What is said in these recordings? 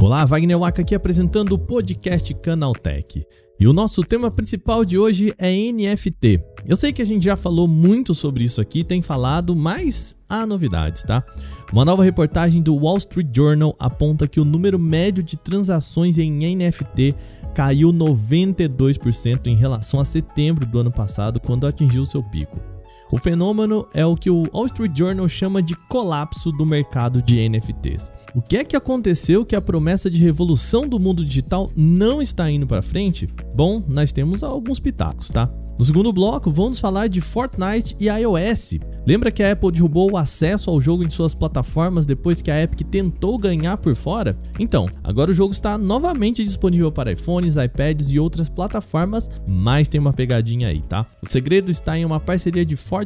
Olá, Wagner Waka aqui apresentando o podcast Canaltech. E o nosso tema principal de hoje é NFT. Eu sei que a gente já falou muito sobre isso aqui, tem falado, mas há novidades, tá? Uma nova reportagem do Wall Street Journal aponta que o número médio de transações em NFT caiu 92% em relação a setembro do ano passado, quando atingiu seu pico. O fenômeno é o que o Wall Street Journal chama de colapso do mercado de NFTs. O que é que aconteceu que a promessa de revolução do mundo digital não está indo para frente? Bom, nós temos alguns pitacos, tá? No segundo bloco, vamos falar de Fortnite e iOS. Lembra que a Apple derrubou o acesso ao jogo em suas plataformas depois que a Epic tentou ganhar por fora? Então, agora o jogo está novamente disponível para iPhones, iPads e outras plataformas, mas tem uma pegadinha aí, tá? O segredo está em uma parceria de Fortnite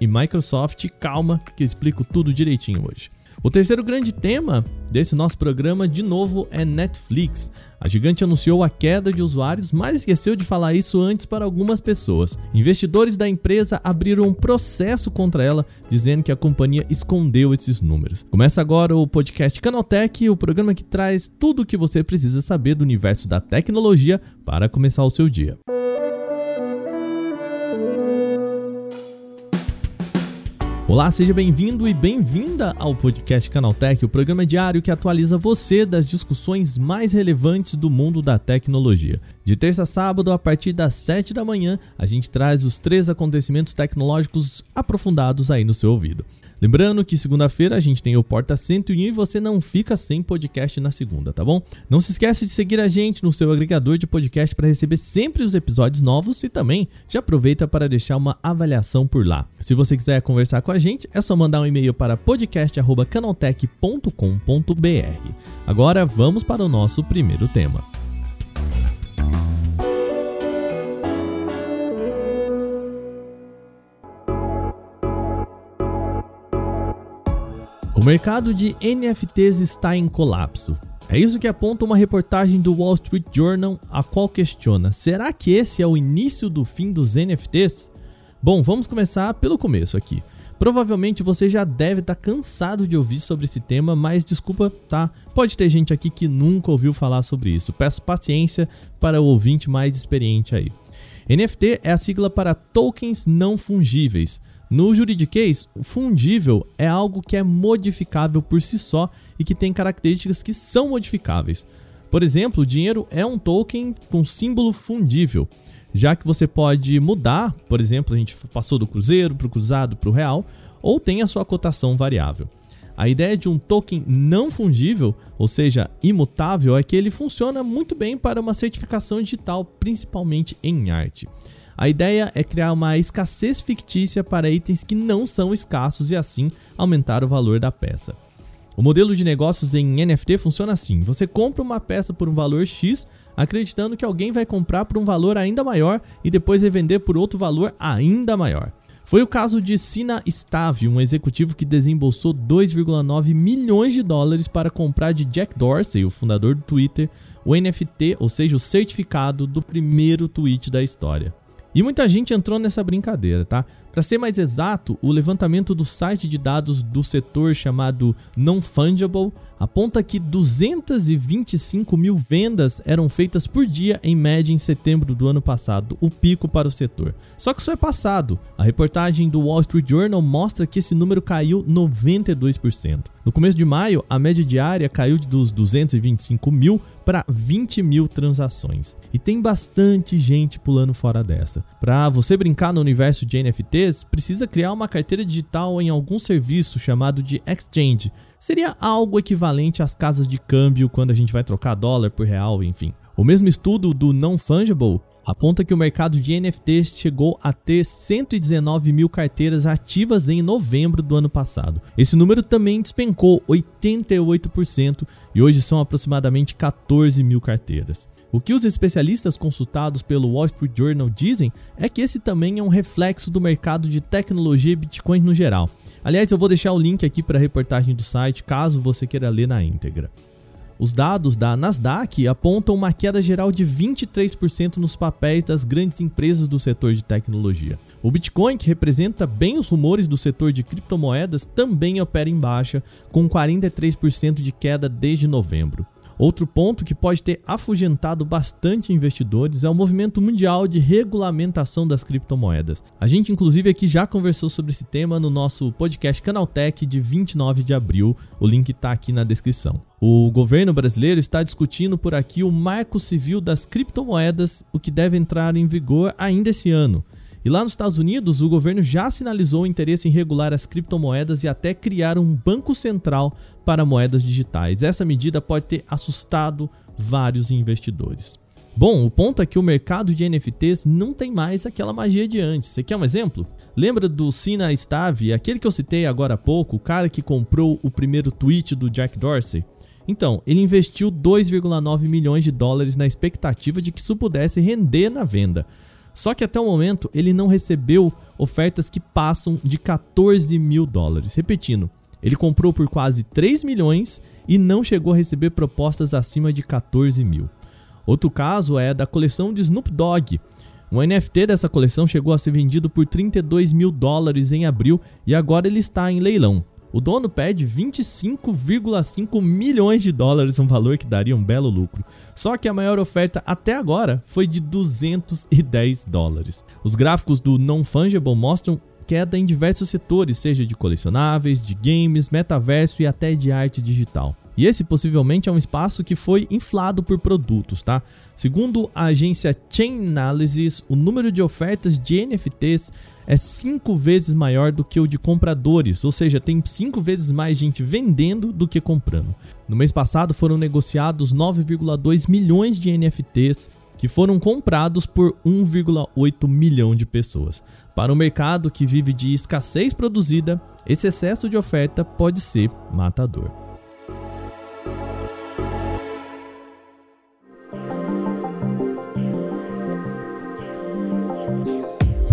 e Microsoft. Calma, que explico tudo direitinho hoje. O terceiro grande tema desse nosso programa, de novo, é Netflix. A gigante anunciou a queda de usuários, mas esqueceu de falar isso antes para algumas pessoas. Investidores da empresa abriram um processo contra ela, dizendo que a companhia escondeu esses números. Começa agora o podcast Canaltech, o programa que traz tudo o que você precisa saber do universo da tecnologia para começar o seu dia. Olá, seja bem-vindo e bem-vinda ao podcast Canaltech, o programa diário que atualiza você das discussões mais relevantes do mundo da tecnologia. De terça a sábado, a partir das 7 da manhã, a gente traz os três acontecimentos tecnológicos aprofundados aí no seu ouvido. Lembrando que segunda-feira a gente tem o Porta 101 e você não fica sem podcast na segunda, tá bom? Não se esquece de seguir a gente no seu agregador de podcast para receber sempre os episódios novos e também já aproveita para deixar uma avaliação por lá. Se você quiser conversar com a gente, é só mandar um e-mail para podcast@canaltech.com.br. Agora vamos para o nosso primeiro tema. O mercado de NFTs está em colapso. É isso que aponta uma reportagem do Wall Street Journal, a qual questiona: será que esse é o início do fim dos NFTs? Bom, vamos começar pelo começo aqui. Provavelmente você já deve estar tá cansado de ouvir sobre esse tema, mas desculpa, tá? Pode ter gente aqui que nunca ouviu falar sobre isso. Peço paciência para o ouvinte mais experiente aí. NFT é a sigla para tokens não fungíveis. No juridiquês, fundível é algo que é modificável por si só e que tem características que são modificáveis. Por exemplo, o dinheiro é um token com símbolo fundível, já que você pode mudar, por exemplo, a gente passou do cruzeiro para o cruzado para o real, ou tem a sua cotação variável. A ideia de um token não fungível, ou seja, imutável, é que ele funciona muito bem para uma certificação digital, principalmente em arte. A ideia é criar uma escassez fictícia para itens que não são escassos e assim aumentar o valor da peça. O modelo de negócios em NFT funciona assim: você compra uma peça por um valor X, acreditando que alguém vai comprar por um valor ainda maior e depois revender por outro valor ainda maior. Foi o caso de Sina Stave, um executivo que desembolsou 2,9 milhões de dólares para comprar de Jack Dorsey, o fundador do Twitter, o NFT, ou seja, o certificado do primeiro tweet da história. E muita gente entrou nessa brincadeira, tá? Para ser mais exato, o levantamento do site de dados do setor chamado Non Fungible aponta que 225 mil vendas eram feitas por dia em média em setembro do ano passado, o pico para o setor. Só que isso é passado. A reportagem do Wall Street Journal mostra que esse número caiu 92%. No começo de maio, a média diária caiu dos 225 mil para 20 mil transações. E tem bastante gente pulando fora dessa. Para você brincar no universo de NFTs, precisa criar uma carteira digital em algum serviço chamado de exchange, seria algo equivalente às casas de câmbio quando a gente vai trocar dólar por real, enfim. O mesmo estudo do Non Fungible aponta que o mercado de NFTs chegou a ter 119 mil carteiras ativas em novembro do ano passado. Esse número também despencou 88% e hoje são aproximadamente 14 mil carteiras. O que os especialistas consultados pelo Wall Street Journal dizem é que esse também é um reflexo do mercado de tecnologia e Bitcoin no geral. Aliás, eu vou deixar o link aqui para a reportagem do site caso você queira ler na íntegra. Os dados da Nasdaq apontam uma queda geral de 23% nos papéis das grandes empresas do setor de tecnologia. O Bitcoin, que representa bem os rumores do setor de criptomoedas, também opera em baixa, com 43% de queda desde novembro. Outro ponto que pode ter afugentado bastante investidores é o movimento mundial de regulamentação das criptomoedas. A gente, inclusive, aqui já conversou sobre esse tema no nosso podcast Canaltech de 29 de abril. O link está aqui na descrição. O governo brasileiro está discutindo por aqui o marco civil das criptomoedas, o que deve entrar em vigor ainda esse ano. E lá nos Estados Unidos, o governo já sinalizou o interesse em regular as criptomoedas e até criar um banco central para moedas digitais. Essa medida pode ter assustado vários investidores. Bom, o ponto é que o mercado de NFTs não tem mais aquela magia de antes. Você quer um exemplo? Lembra do Sina Stave, aquele que eu citei agora há pouco, o cara que comprou o primeiro tweet do Jack Dorsey? Então, ele investiu 2,9 milhões de dólares na expectativa de que isso pudesse render na venda. Só que até o momento ele não recebeu ofertas que passam de 14 mil dólares. Repetindo, ele comprou por quase 3 milhões e não chegou a receber propostas acima de 14 mil. Outro caso é da coleção de Snoop Dogg. Um NFT dessa coleção chegou a ser vendido por 32 mil dólares em abril e agora ele está em leilão. O dono pede 25,5 milhões de dólares, um valor que daria um belo lucro. Só que a maior oferta até agora foi de 210 dólares. Os gráficos do Non-Fungible mostram queda em diversos setores, seja de colecionáveis, de games, metaverso e até de arte digital. E esse possivelmente é um espaço que foi inflado por produtos, tá? Segundo a agência Chain Analysis, o número de ofertas de NFTs é cinco vezes maior do que o de compradores, ou seja, tem cinco vezes mais gente vendendo do que comprando. No mês passado foram negociados 9,2 milhões de NFTs que foram comprados por 1,8 milhão de pessoas. Para o mercado que vive de escassez produzida, esse excesso de oferta pode ser matador.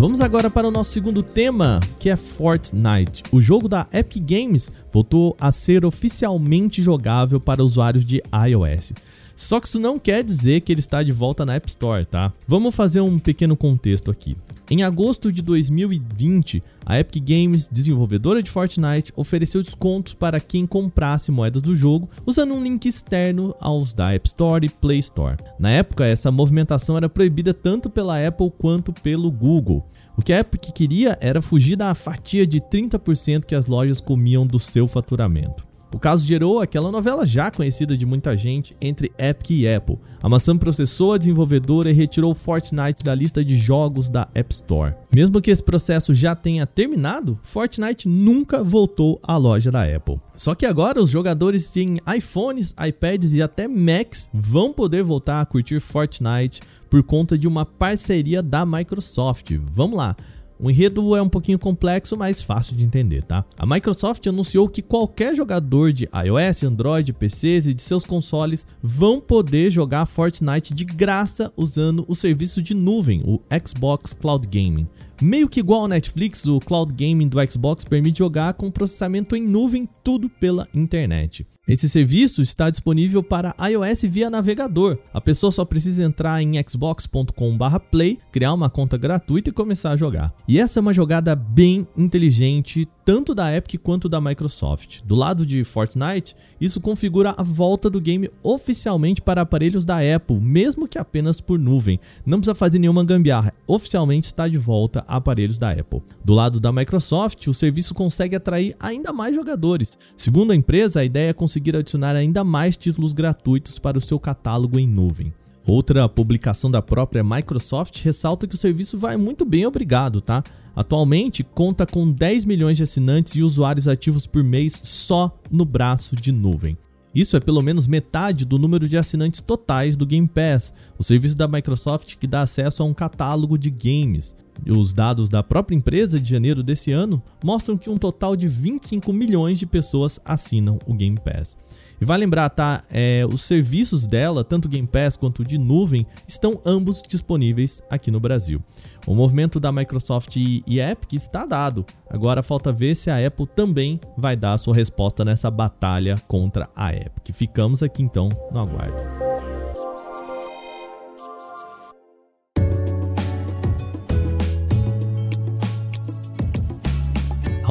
Vamos agora para o nosso segundo tema, que é Fortnite. O jogo da Epic Games voltou a ser oficialmente jogável para usuários de iOS. Só que isso não quer dizer que ele está de volta na App Store, tá? Vamos fazer um pequeno contexto aqui. Em agosto de 2020, a Epic Games, desenvolvedora de Fortnite, ofereceu descontos para quem comprasse moedas do jogo usando um link externo aos da App Store e Play Store. Na época, essa movimentação era proibida tanto pela Apple quanto pelo Google. O que a Epic queria era fugir da fatia de 30% que as lojas comiam do seu faturamento. O caso gerou aquela novela já conhecida de muita gente entre Epic e Apple. A maçã processou a desenvolvedora e retirou Fortnite da lista de jogos da App Store. Mesmo que esse processo já tenha terminado, Fortnite nunca voltou à loja da Apple. Só que agora os jogadores em iPhones, iPads e até Macs vão poder voltar a curtir Fortnite por conta de uma parceria da Microsoft. Vamos lá. O enredo é um pouquinho complexo, mas fácil de entender, tá? A Microsoft anunciou que qualquer jogador de iOS, Android, PCs e de seus consoles vão poder jogar Fortnite de graça usando o serviço de nuvem, o Xbox Cloud Gaming. Meio que igual ao Netflix, o Cloud Gaming do Xbox permite jogar com processamento em nuvem tudo pela internet. Esse serviço está disponível para iOS via navegador. A pessoa só precisa entrar em xbox.com/play, criar uma conta gratuita e começar a jogar. E essa é uma jogada bem inteligente, tanto da Epic quanto da Microsoft. Do lado de Fortnite, isso configura a volta do game oficialmente para aparelhos da Apple, mesmo que apenas por nuvem. Não precisa fazer nenhuma gambiarra, oficialmente está de volta a aparelhos da Apple. Do lado da Microsoft, o serviço consegue atrair ainda mais jogadores. Segundo a empresa, a ideia é conseguir adicionar ainda mais títulos gratuitos para o seu catálogo em nuvem. Outra publicação da própria Microsoft ressalta que o serviço vai muito bem, obrigado, tá? Atualmente conta com 10 milhões de assinantes e usuários ativos por mês só no braço de nuvem. Isso é pelo menos metade do número de assinantes totais do Game Pass, o serviço da Microsoft que dá acesso a um catálogo de games. Os dados da própria empresa de janeiro desse ano mostram que um total de 25 milhões de pessoas assinam o Game Pass. E vai lembrar, tá? É, os serviços dela, tanto Game Pass quanto de nuvem, estão ambos disponíveis aqui no Brasil. O movimento da Microsoft e, e Epic está dado. Agora falta ver se a Apple também vai dar a sua resposta nessa batalha contra a Epic. Ficamos aqui então no aguardo.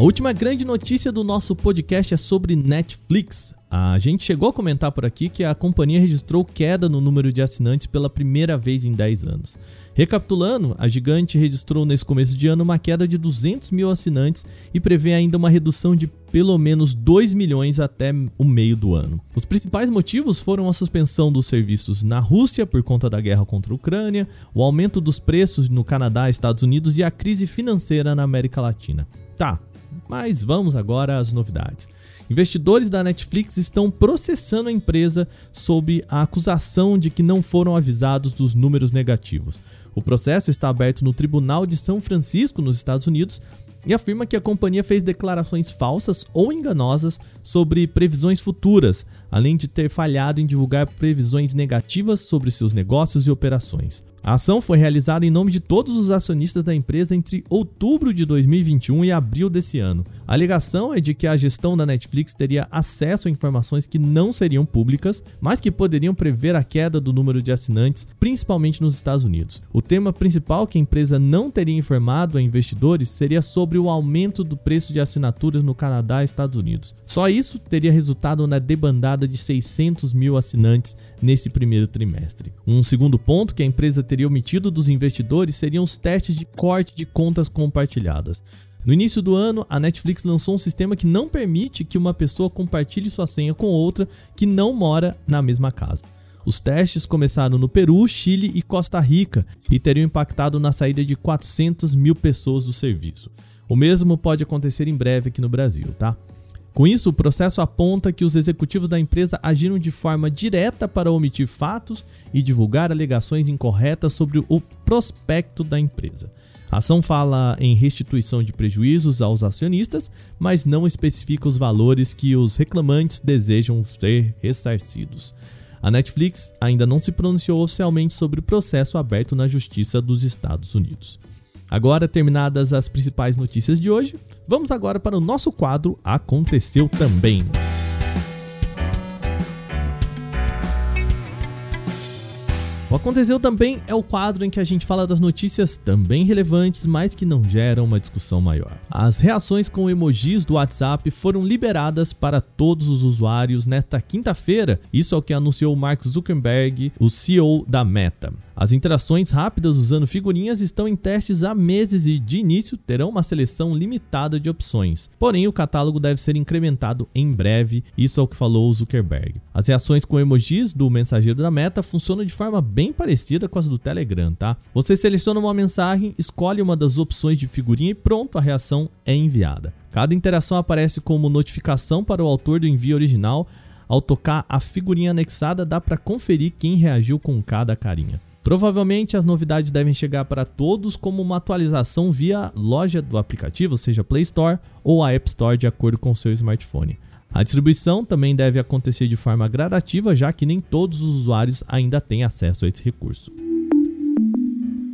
Última grande notícia do nosso podcast é sobre Netflix. A gente chegou a comentar por aqui que a companhia registrou queda no número de assinantes pela primeira vez em 10 anos. Recapitulando, a gigante registrou nesse começo de ano uma queda de 200 mil assinantes e prevê ainda uma redução de pelo menos 2 milhões até o meio do ano. Os principais motivos foram a suspensão dos serviços na Rússia por conta da guerra contra a Ucrânia, o aumento dos preços no Canadá, Estados Unidos e a crise financeira na América Latina. Tá, mas vamos agora às novidades. Investidores da Netflix estão processando a empresa sob a acusação de que não foram avisados dos números negativos. O processo está aberto no Tribunal de São Francisco, nos Estados Unidos, e afirma que a companhia fez declarações falsas ou enganosas sobre previsões futuras, além de ter falhado em divulgar previsões negativas sobre seus negócios e operações. A ação foi realizada em nome de todos os acionistas da empresa entre outubro de 2021 e abril desse ano. A alegação é de que a gestão da Netflix teria acesso a informações que não seriam públicas, mas que poderiam prever a queda do número de assinantes, principalmente nos Estados Unidos. O tema principal que a empresa não teria informado a investidores seria sobre o aumento do preço de assinaturas no Canadá e Estados Unidos. Só isso teria resultado na debandada de 600 mil assinantes nesse primeiro trimestre. Um segundo ponto que a empresa teria omitido dos investidores seriam os testes de corte de contas compartilhadas. No início do ano, a Netflix lançou um sistema que não permite que uma pessoa compartilhe sua senha com outra que não mora na mesma casa. Os testes começaram no Peru, Chile e Costa Rica e teriam impactado na saída de 400 mil pessoas do serviço. O mesmo pode acontecer em breve aqui no Brasil, tá? Com isso, o processo aponta que os executivos da empresa agiram de forma direta para omitir fatos e divulgar alegações incorretas sobre o prospecto da empresa. A ação fala em restituição de prejuízos aos acionistas, mas não especifica os valores que os reclamantes desejam ser ressarcidos. A Netflix ainda não se pronunciou oficialmente sobre o processo aberto na Justiça dos Estados Unidos. Agora, terminadas as principais notícias de hoje, vamos agora para o nosso quadro Aconteceu Também. O Aconteceu Também é o quadro em que a gente fala das notícias também relevantes, mas que não geram uma discussão maior. As reações com emojis do WhatsApp foram liberadas para todos os usuários nesta quinta-feira, isso é o que anunciou Mark Zuckerberg, o CEO da Meta. As interações rápidas usando figurinhas estão em testes há meses e, de início, terão uma seleção limitada de opções. Porém, o catálogo deve ser incrementado em breve, isso é o que falou Zuckerberg. As reações com emojis do mensageiro da Meta funcionam de forma bem parecida com as do Telegram, tá? Você seleciona uma mensagem, escolhe uma das opções de figurinha e pronto, a reação é enviada. Cada interação aparece como notificação para o autor do envio original. Ao tocar a figurinha anexada, dá para conferir quem reagiu com cada carinha. Provavelmente as novidades devem chegar para todos como uma atualização via loja do aplicativo, seja Play Store ou a App Store, de acordo com seu smartphone. A distribuição também deve acontecer de forma gradativa, já que nem todos os usuários ainda têm acesso a esse recurso.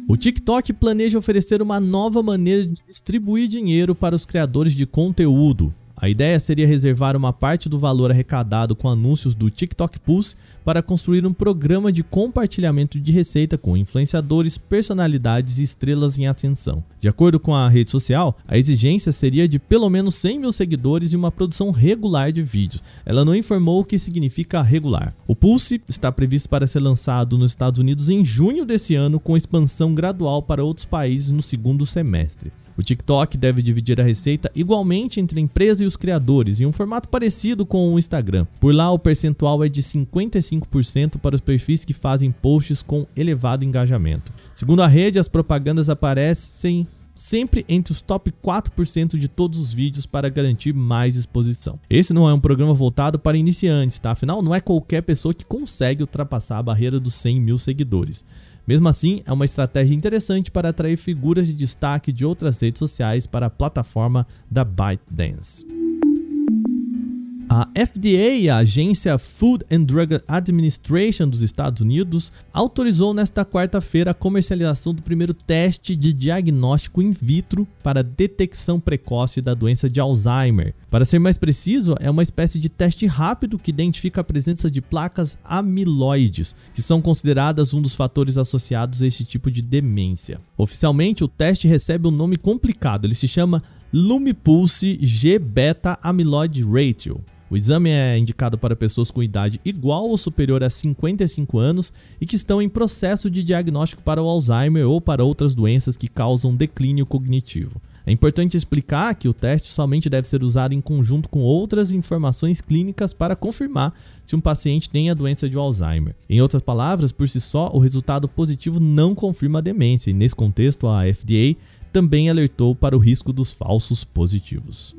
O TikTok planeja oferecer uma nova maneira de distribuir dinheiro para os criadores de conteúdo. A ideia seria reservar uma parte do valor arrecadado com anúncios do TikTok Pulse para construir um programa de compartilhamento de receita com influenciadores, personalidades e estrelas em ascensão. De acordo com a rede social, a exigência seria de pelo menos 100 mil seguidores e uma produção regular de vídeos. Ela não informou o que significa regular. O Pulse está previsto para ser lançado nos Estados Unidos em junho desse ano, com expansão gradual para outros países no segundo semestre. O TikTok deve dividir a receita igualmente entre a empresa e os criadores, em um formato parecido com o Instagram. Por lá, o percentual é de 55% para os perfis que fazem posts com elevado engajamento. Segundo a rede, as propagandas aparecem sempre entre os top 4% de todos os vídeos para garantir mais exposição. Esse não é um programa voltado para iniciantes, tá? Afinal, não é qualquer pessoa que consegue ultrapassar a barreira dos 100 mil seguidores. Mesmo assim, é uma estratégia interessante para atrair figuras de destaque de outras redes sociais para a plataforma da ByteDance. A FDA, a Agência Food and Drug Administration dos Estados Unidos, autorizou nesta quarta-feira a comercialização do primeiro teste de diagnóstico in vitro para detecção precoce da doença de Alzheimer. Para ser mais preciso, é uma espécie de teste rápido que identifica a presença de placas amiloides, que são consideradas um dos fatores associados a este tipo de demência. Oficialmente, o teste recebe um nome complicado, ele se chama Lumipulse G-Beta Amyloid Ratio. O exame é indicado para pessoas com idade igual ou superior a 55 anos e que estão em processo de diagnóstico para o Alzheimer ou para outras doenças que causam declínio cognitivo. É importante explicar que o teste somente deve ser usado em conjunto com outras informações clínicas para confirmar se um paciente tem a doença de Alzheimer. Em outras palavras, por si só, o resultado positivo não confirma a demência, e nesse contexto, a FDA também alertou para o risco dos falsos positivos.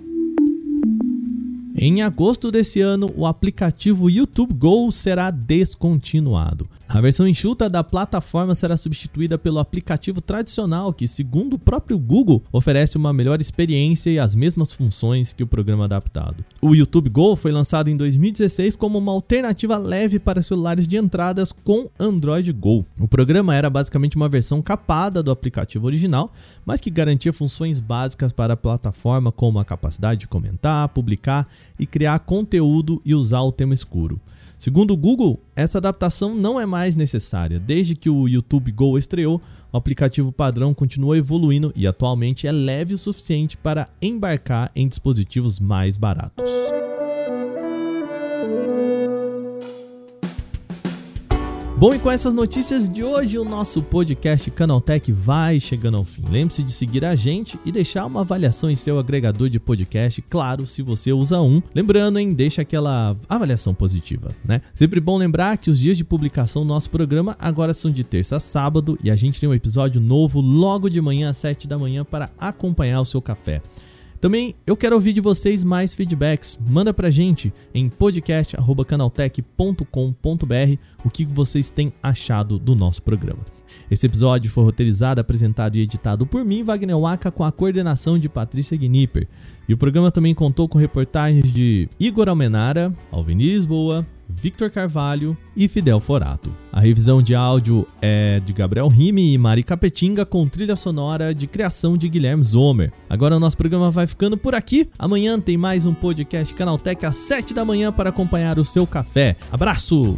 Em agosto desse ano, o aplicativo YouTube Go será descontinuado. A versão enxuta da plataforma será substituída pelo aplicativo tradicional, que, segundo o próprio Google, oferece uma melhor experiência e as mesmas funções que o programa adaptado. O YouTube Go foi lançado em 2016 como uma alternativa leve para celulares de entradas com Android Go. O programa era basicamente uma versão capada do aplicativo original, mas que garantia funções básicas para a plataforma, como a capacidade de comentar, publicar e criar conteúdo e usar o tema escuro. Segundo o Google, essa adaptação não é mais necessária. Desde que o YouTube Go estreou, o aplicativo padrão continua evoluindo e atualmente é leve o suficiente para embarcar em dispositivos mais baratos. Bom, e com essas notícias de hoje, o nosso podcast Canaltech vai chegando ao fim. Lembre-se de seguir a gente e deixar uma avaliação em seu agregador de podcast, claro, se você usa um. Lembrando, hein, deixa aquela avaliação positiva, né? Sempre bom lembrar que os dias de publicação do nosso programa agora são de terça a sábado e a gente tem um episódio novo logo de manhã às 7 da manhã para acompanhar o seu café. Também eu quero ouvir de vocês mais feedbacks. Manda pra gente em podcast@canaltech.com.br o que vocês têm achado do nosso programa. Esse episódio foi roteirizado, apresentado e editado por mim, Wagner Waka, com a coordenação de Patrícia Gnipper. E o programa também contou com reportagens de Igor Almenara, Alvenir Lisboa, Victor Carvalho e Fidel Forato. A revisão de áudio é de Gabriel Rime e Mari Capetinga com trilha sonora de criação de Guilherme Zomer. Agora o nosso programa vai ficando por aqui. Amanhã tem mais um podcast Canaltech às 7 da manhã para acompanhar o seu café. Abraço!